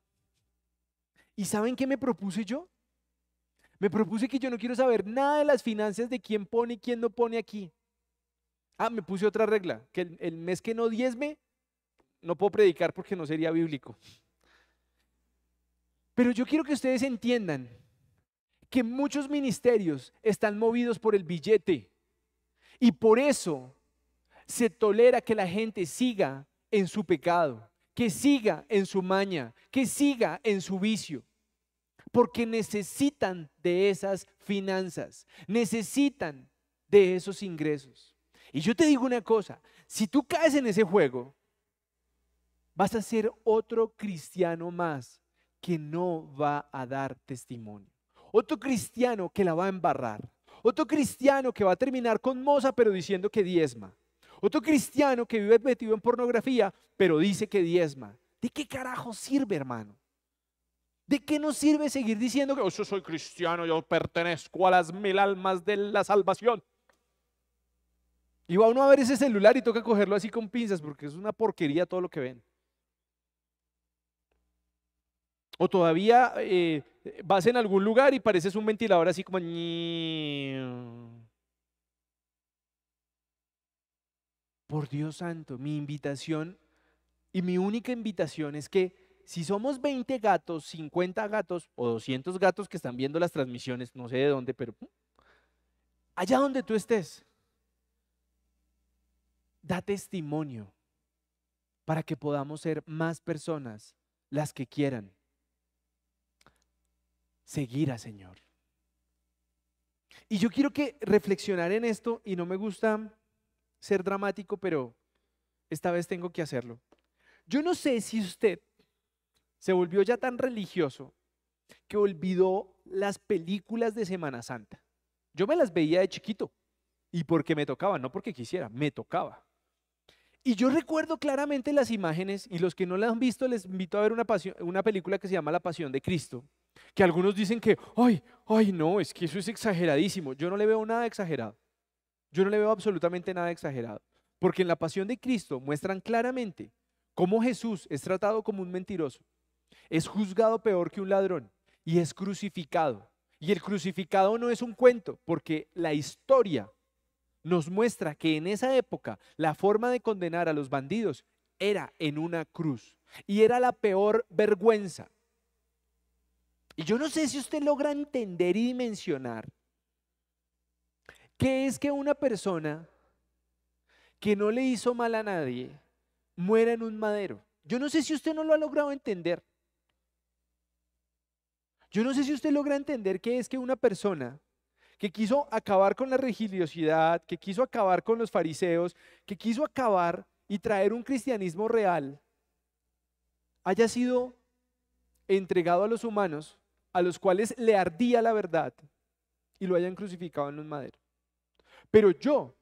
¿Y saben qué me propuse yo? Me propuse que yo no quiero saber nada de las finanzas de quién pone y quién no pone aquí. Ah, me puse otra regla, que el, mes que no diezme, no puedo predicar porque no sería bíblico. Pero yo quiero que ustedes entiendan que muchos ministerios están movidos por el billete y por eso se tolera que la gente siga en su pecado, que siga en su maña, que siga en su vicio porque necesitan de esas finanzas, necesitan de esos ingresos. Y yo te digo una cosa, si tú caes en ese juego, vas a ser otro cristiano más que no va a dar testimonio. Otro cristiano que la va a embarrar. Otro cristiano que va a terminar con moza pero diciendo que diezma. Otro cristiano que vive metido en pornografía pero dice que diezma. ¿De qué carajo sirve, hermano? ¿De qué nos sirve seguir diciendo que oh, yo soy cristiano, yo pertenezco a las mil almas de la salvación? Y va uno a ver ese celular y toca cogerlo así con pinzas porque es una porquería todo lo que ven. O todavía eh, vas en algún lugar y pareces un ventilador así como... Por Dios santo, mi invitación y mi única invitación es que si somos 20 gatos, 50 gatos o 200 gatos que están viendo las transmisiones, no sé de dónde, pero allá donde tú estés, da testimonio para que podamos ser más personas las que quieran seguir a Señor. Y yo quiero que reflexionar en esto, y no me gusta ser dramático, pero esta vez tengo que hacerlo. Yo no sé si usted se volvió ya tan religioso que olvidó las películas de Semana Santa. Yo me las veía de chiquito y porque me tocaba, no porque quisiera, me tocaba. Y yo recuerdo claramente las imágenes y los que no las han visto les invito a ver una, una película que se llama La Pasión de Cristo, que algunos dicen que, ay, ay, no, es que eso es exageradísimo. Yo no le veo nada exagerado. Yo no le veo absolutamente nada exagerado. Porque en la Pasión de Cristo muestran claramente cómo Jesús es tratado como un mentiroso, es juzgado peor que un ladrón y es crucificado. Y el crucificado no es un cuento, porque la historia nos muestra que en esa época la forma de condenar a los bandidos era en una cruz y era la peor vergüenza. Y yo no sé si usted logra entender y dimensionar qué es que una persona que no le hizo mal a nadie muera en un madero. Yo no sé si usted no lo ha logrado entender. Yo no sé si usted logra entender qué es que una persona que quiso acabar con la religiosidad, que quiso acabar con los fariseos, que quiso acabar y traer un cristianismo real, haya sido entregado a los humanos, a los cuales le ardía la verdad, y lo hayan crucificado en un madero. Pero yo,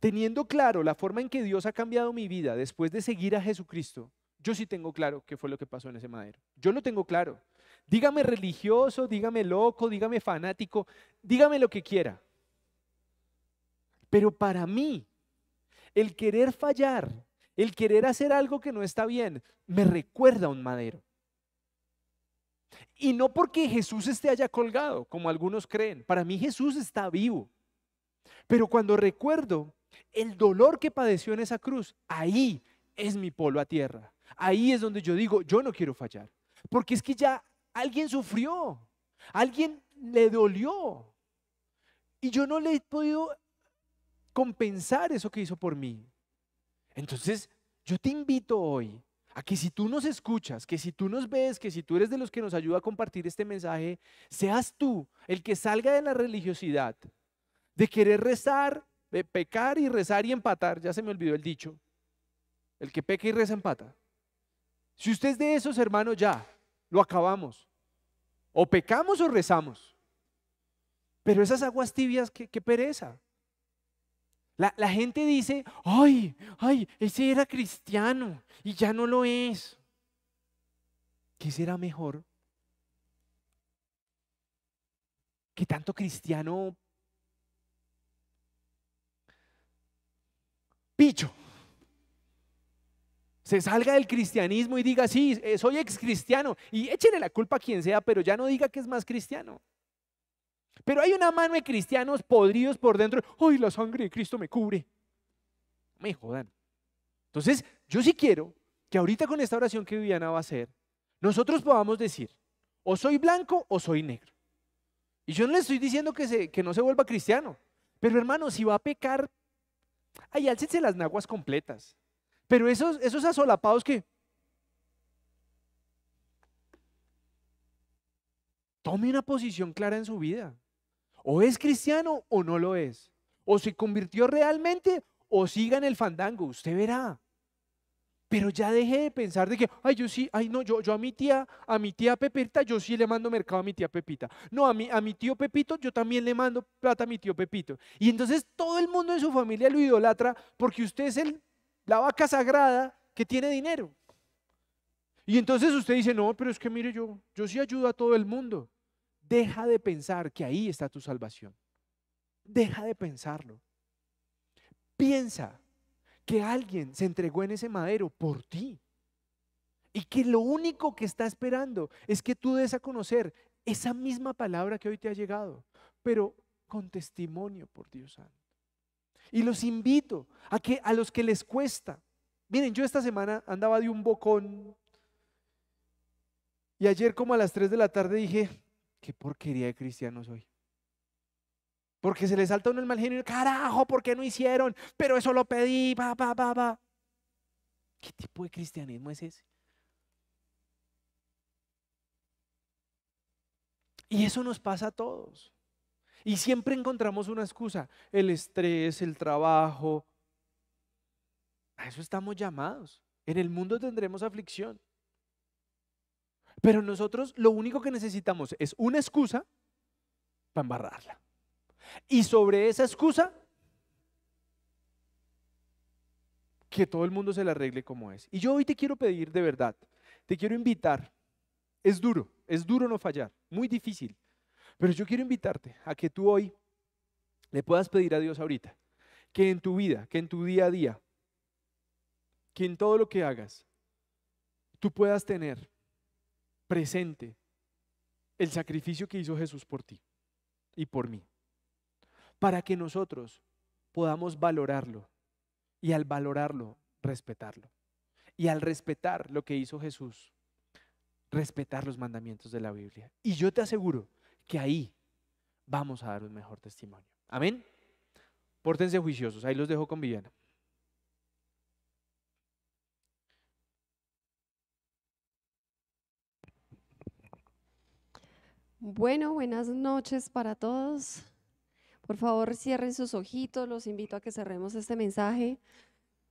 teniendo claro la forma en que Dios ha cambiado mi vida después de seguir a Jesucristo, yo sí tengo claro qué fue lo que pasó en ese madero. Yo lo tengo claro. Dígame religioso, dígame loco, dígame fanático, dígame lo que quiera. Pero para mí, el querer fallar, el querer hacer algo que no está bien, me recuerda a un madero. Y no porque Jesús esté allá colgado, como algunos creen. Para mí Jesús está vivo. Pero cuando recuerdo el dolor que padeció en esa cruz, ahí es mi polo a tierra. Ahí es donde yo digo, yo no quiero fallar. Porque es que ya alguien sufrió, alguien le dolió. Y yo no le he podido compensar eso que hizo por mí. Entonces, yo te invito hoy a que si tú nos escuchas, que si tú nos ves, que si tú eres de los que nos ayuda a compartir este mensaje, seas tú el que salga de la religiosidad, de querer rezar, de pecar y rezar y empatar. Ya se me olvidó el dicho. El que peca y reza empata. Si usted es de esos hermanos, ya, lo acabamos. O pecamos o rezamos. Pero esas aguas tibias, qué, pereza. La, la, gente dice, ay, ay, ese era cristiano y ya no lo es. ¿Qué será mejor? Que tanto cristiano picho se salga del cristianismo y diga, sí, eh, soy ex cristiano, y échele la culpa a quien sea, pero ya no diga que es más cristiano. Pero hay una mano de cristianos podridos por dentro, ¡ay, la sangre de Cristo me cubre! Me jodan. Entonces, yo sí quiero que ahorita con esta oración que Viviana va a hacer, nosotros podamos decir, o soy blanco o soy negro. Y yo no le estoy diciendo que, se, que no se vuelva cristiano, pero hermano, si va a pecar, ahí álcense las naguas completas. Pero esos, esos asolapados que... Tome una posición clara en su vida. O es cristiano o no lo es. O se convirtió realmente o siga en el fandango. Usted verá. Pero ya deje de pensar de que, ay, yo sí, ay, no, yo, yo a mi tía, a mi tía Pepita, yo sí le mando mercado a mi tía Pepita. No, a mi, a mi tío Pepito, yo también le mando plata a mi tío Pepito. Y entonces todo el mundo en su familia lo idolatra porque usted es el la vaca sagrada que tiene dinero. Y entonces usted dice, no, pero es que mire yo, yo sí ayudo a todo el mundo. Deja de pensar que ahí está tu salvación. Deja de pensarlo. Piensa que alguien se entregó en ese madero por ti. Y que lo único que está esperando es que tú des a conocer esa misma palabra que hoy te ha llegado, pero con testimonio por Dios Santo. Y los invito a que a los que les cuesta. Miren, yo esta semana andaba de un bocón y ayer como a las 3 de la tarde dije, qué porquería de cristiano soy. Porque se les salta uno el mal genio, carajo, ¿por qué no hicieron? Pero eso lo pedí, pa, pa, pa, pa. ¿Qué tipo de cristianismo es ese? Y eso nos pasa a todos. Y siempre encontramos una excusa, el estrés, el trabajo. A eso estamos llamados. En el mundo tendremos aflicción. Pero nosotros lo único que necesitamos es una excusa para embarrarla. Y sobre esa excusa, que todo el mundo se la arregle como es. Y yo hoy te quiero pedir de verdad, te quiero invitar. Es duro, es duro no fallar, muy difícil. Pero yo quiero invitarte a que tú hoy le puedas pedir a Dios ahorita que en tu vida, que en tu día a día, que en todo lo que hagas, tú puedas tener presente el sacrificio que hizo Jesús por ti y por mí. para que nosotros podamos valorarlo y al valorarlo, respetarlo. Y al respetar lo que hizo Jesús, respetar los mandamientos de la Biblia. Y yo te aseguro que ahí vamos a dar un mejor testimonio. Amén. Pórtense juiciosos. Ahí los dejo con Viviana. Bueno, buenas noches para todos. Por favor, cierren sus ojitos. Los invito a que cerremos este mensaje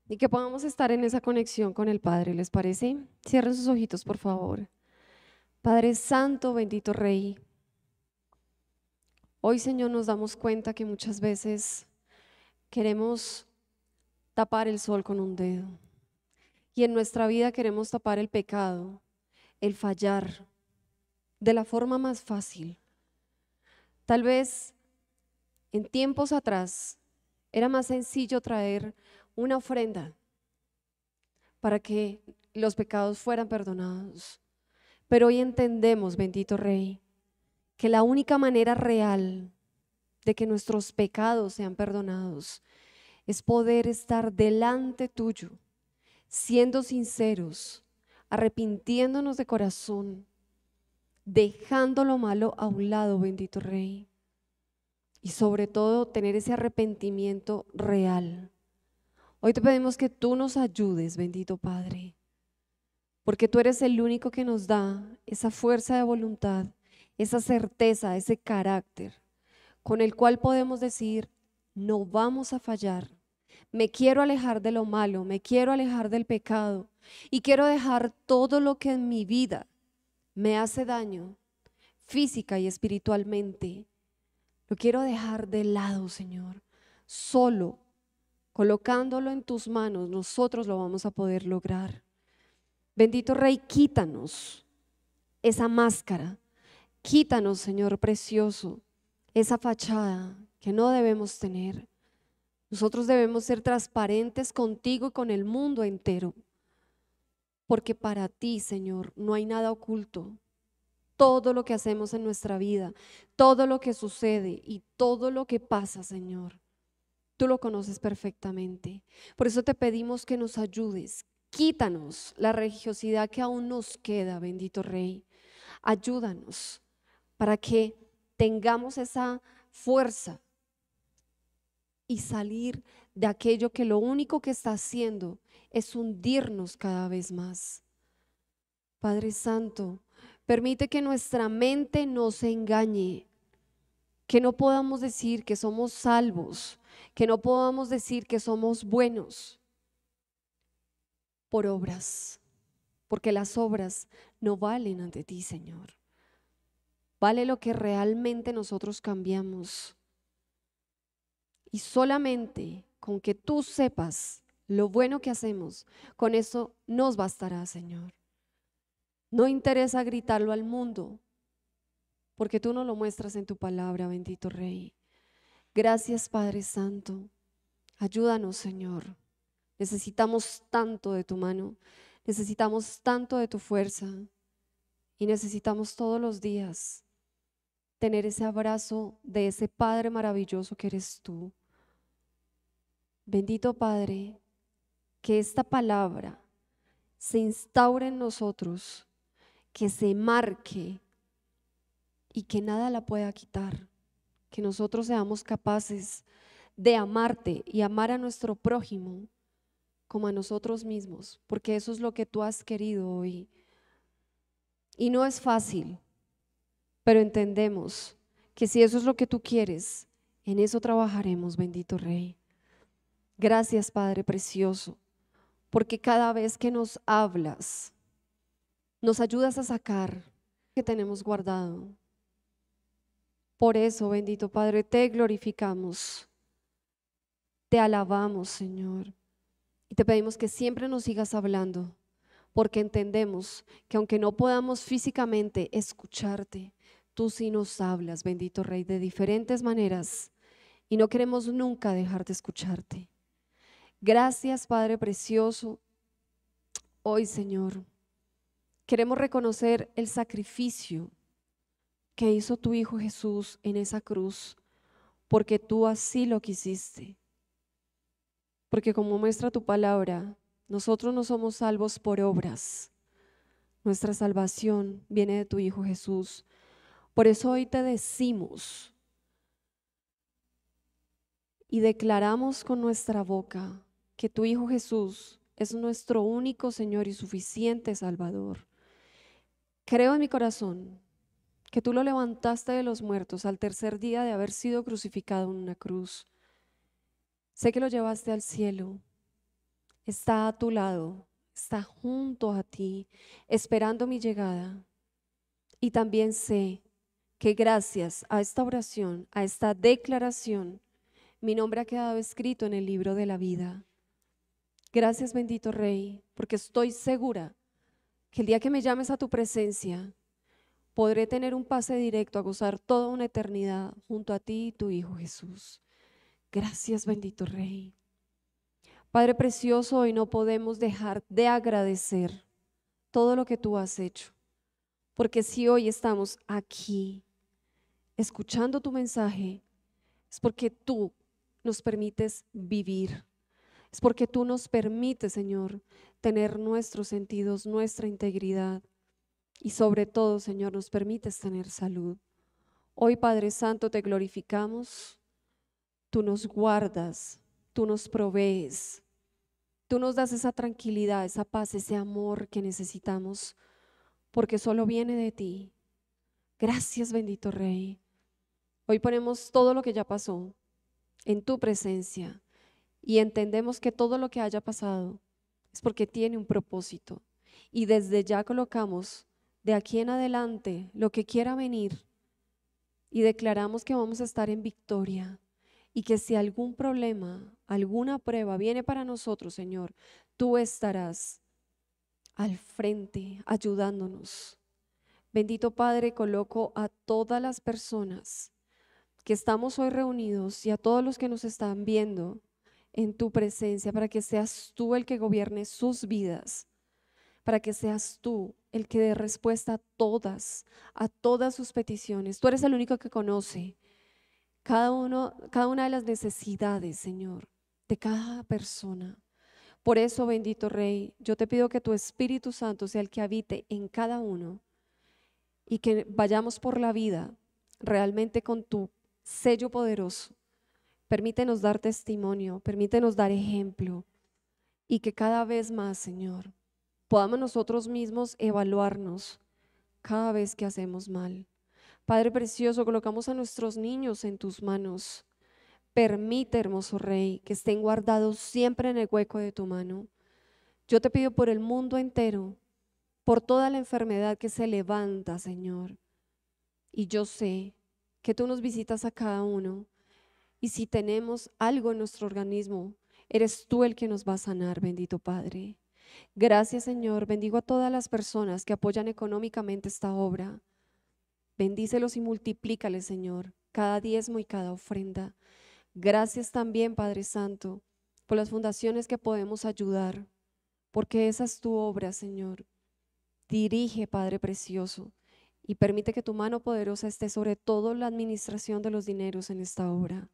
y que podamos estar en esa conexión con el Padre. ¿Les parece? Cierren sus ojitos, por favor. Padre Santo, bendito Rey. Hoy, Señor, nos damos cuenta que muchas veces queremos tapar el sol con un dedo. Y en nuestra vida queremos tapar el pecado, el fallar, de la forma más fácil. Tal vez en tiempos atrás era más sencillo traer una ofrenda para que los pecados fueran perdonados. Pero hoy entendemos, bendito Rey, que la única manera real de que nuestros pecados sean perdonados es poder estar delante tuyo, siendo sinceros, arrepintiéndonos de corazón, dejando lo malo a un lado, bendito Rey. Y sobre todo tener ese arrepentimiento real. Hoy te pedimos que tú nos ayudes, bendito Padre, porque tú eres el único que nos da esa fuerza de voluntad, esa certeza, ese carácter, con el cual podemos decir, no vamos a fallar. Me quiero alejar de lo malo, me quiero alejar del pecado y quiero dejar todo lo que en mi vida me hace daño física y espiritualmente, lo quiero dejar de lado, Señor. Solo colocándolo en tus manos, nosotros lo vamos a poder lograr. Bendito Rey, quítanos esa máscara. Quítanos, Señor precioso, esa fachada que no debemos tener. Nosotros debemos ser transparentes contigo y con el mundo entero. Porque para ti, Señor, no hay nada oculto. Todo lo que hacemos en nuestra vida, todo lo que sucede y todo lo que pasa, Señor, tú lo conoces perfectamente. Por eso te pedimos que nos ayudes. Quítanos la religiosidad que aún nos queda, bendito Rey. Ayúdanos para que tengamos esa fuerza y salir de aquello que lo único que está haciendo es hundirnos cada vez más. Padre Santo, permite que nuestra mente no se engañe, que no podamos decir que somos salvos, que no podamos decir que somos buenos por obras, porque las obras no valen ante ti, Señor. Vale lo que realmente nosotros cambiamos. Y solamente con que tú sepas lo bueno que hacemos, con eso nos bastará, Señor. No interesa gritarlo al mundo, porque tú no lo muestras en tu palabra, bendito Rey. Gracias, Padre Santo. Ayúdanos, Señor. Necesitamos tanto de tu mano, necesitamos tanto de tu fuerza y necesitamos todos los días tener ese abrazo de ese Padre maravilloso que eres tú. Bendito Padre, que esta palabra se instaure en nosotros, que se marque y que nada la pueda quitar, que nosotros seamos capaces de amarte y amar a nuestro prójimo como a nosotros mismos, porque eso es lo que tú has querido hoy. Y no es fácil, pero entendemos que si eso es lo que tú quieres, en eso trabajaremos, bendito Rey. Gracias, Padre Precioso porque cada vez que nos hablas, nos ayudas a sacar que tenemos guardado. Por eso, bendito Padre, te glorificamos, te alabamos, Señor, y te pedimos que siempre nos sigas hablando, porque entendemos que aunque no podamos físicamente escucharte, tú sí nos hablas, bendito Rey, de diferentes maneras, y no queremos nunca dejar de escucharte. Gracias, Padre Precioso. Hoy, Señor, queremos reconocer el sacrificio que hizo tu Hijo Jesús en esa cruz porque tú así lo quisiste. Porque como muestra tu palabra, nosotros no somos salvos por obras. Nuestra salvación viene de tu Hijo Jesús. Por eso hoy te decimos y declaramos con nuestra boca que tu Hijo Jesús es nuestro único Señor y suficiente Salvador. Creo en mi corazón que tú lo levantaste de los muertos al tercer día de haber sido crucificado en una cruz. Sé que lo llevaste al cielo. Está a tu lado, está junto a ti, esperando mi llegada. Y también sé que gracias a esta oración, a esta declaración, mi nombre ha quedado escrito en el libro de la vida. Gracias bendito Rey, porque estoy segura que el día que me llames a tu presencia, podré tener un pase directo a gozar toda una eternidad junto a ti y tu Hijo Jesús. Gracias bendito Rey. Padre precioso, hoy no podemos dejar de agradecer todo lo que tú has hecho, porque si hoy estamos aquí escuchando tu mensaje, es porque tú nos permites vivir es porque tú nos permites, Señor, tener nuestros sentidos, nuestra integridad. Y sobre todo, Señor, nos permites tener salud. Hoy, Padre Santo, te glorificamos. Tú nos guardas, tú nos provees. Tú nos das esa tranquilidad, esa paz, ese amor que necesitamos, porque solo viene de ti. Gracias, bendito Rey. Hoy ponemos todo lo que ya pasó en tu presencia y entendemos que todo lo que haya pasado es porque tiene un propósito. Y desde ya colocamos de aquí en adelante lo que quiera venir y declaramos que vamos a estar en victoria y que si algún problema, alguna prueba viene para nosotros, Señor, tú estarás al frente ayudándonos. Bendito Padre, coloco a todas las personas que estamos hoy reunidos y a todos los que nos están viendo en tu presencia, para que seas tú el que gobierne sus vidas, para que seas tú el que dé respuesta a todas, a todas sus peticiones. Tú eres el único que conoce cada, uno, cada una de las necesidades, Señor, de cada persona. Por eso, bendito Rey, yo te pido que tu Espíritu Santo sea el que habite en cada uno y que vayamos por la vida realmente con tu sello poderoso Permítenos dar testimonio, permítenos dar ejemplo y que cada vez más, Señor, podamos nosotros mismos evaluarnos cada vez que hacemos mal. Padre precioso, colocamos a nuestros niños en tus manos. Permite, hermoso Rey, que estén guardados siempre en el hueco de tu mano. Yo te pido por el mundo entero, por toda la enfermedad que se levanta, Señor. Y yo sé que tú nos visitas a cada uno y si tenemos algo en nuestro organismo, eres tú el que nos va a sanar, bendito Padre. Gracias Señor, bendigo a todas las personas que apoyan económicamente esta obra. Bendícelos y multiplícales, Señor, cada diezmo y cada ofrenda. Gracias también, Padre Santo, por las fundaciones que podemos ayudar, porque esa es tu obra, Señor. Dirige, Padre Precioso, y permite que tu mano poderosa esté sobre toda la administración de los dineros en esta obra.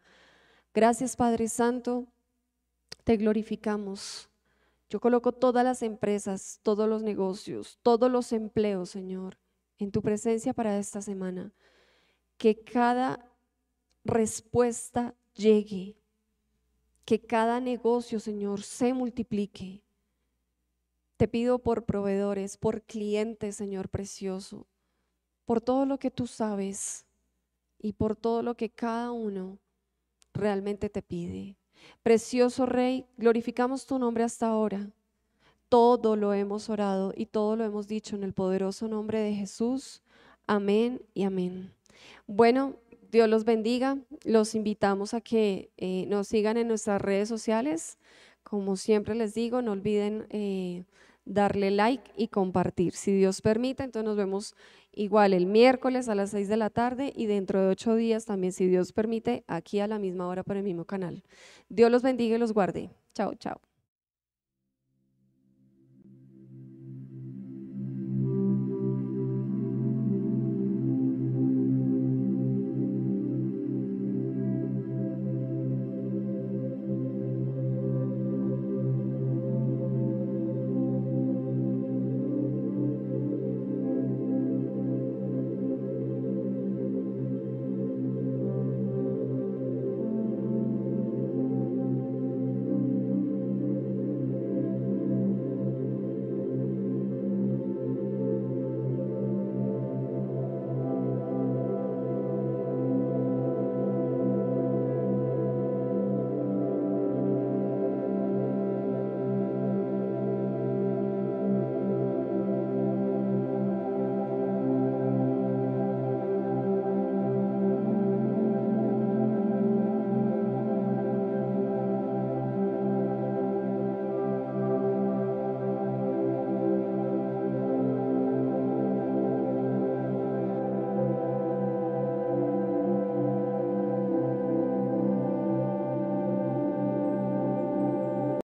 Gracias Padre Santo, te glorificamos. Yo coloco todas las empresas, todos los negocios, todos los empleos, Señor, en tu presencia para esta semana. Que cada respuesta llegue, que cada negocio, Señor, se multiplique. Te pido por proveedores, por clientes, Señor precioso, por todo lo que tú sabes y por todo lo que cada uno realmente te pide. Precioso Rey, glorificamos tu nombre hasta ahora. Todo lo hemos orado y todo lo hemos dicho en el poderoso nombre de Jesús. Amén y amén. Bueno, Dios los bendiga. Los invitamos a que eh, nos sigan en nuestras redes sociales. Como siempre les digo, no olviden eh, darle like y compartir. Si Dios permite, entonces nos vemos igual el miércoles a las 6 de la tarde y dentro de ocho días también, si Dios permite, aquí a la misma hora por el mismo canal. Dios los bendiga y los guarde. Chao, chao.